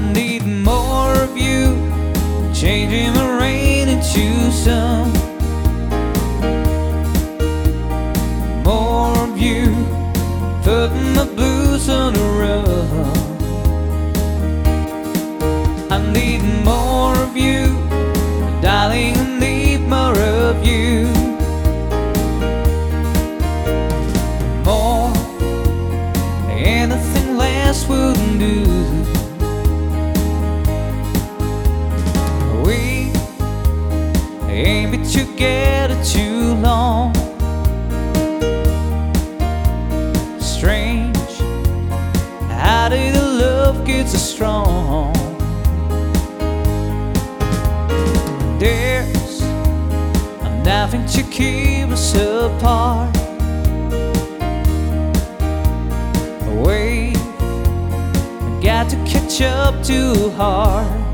need more of you, changing the rain into sun. More of you, putting the blues on the run. I need more of you, darling. I need more of you. More, anything less wouldn't do. Ain't been together too long. Strange, how did the love get so strong? There's nothing to keep us apart. Wait, got to catch up too hard.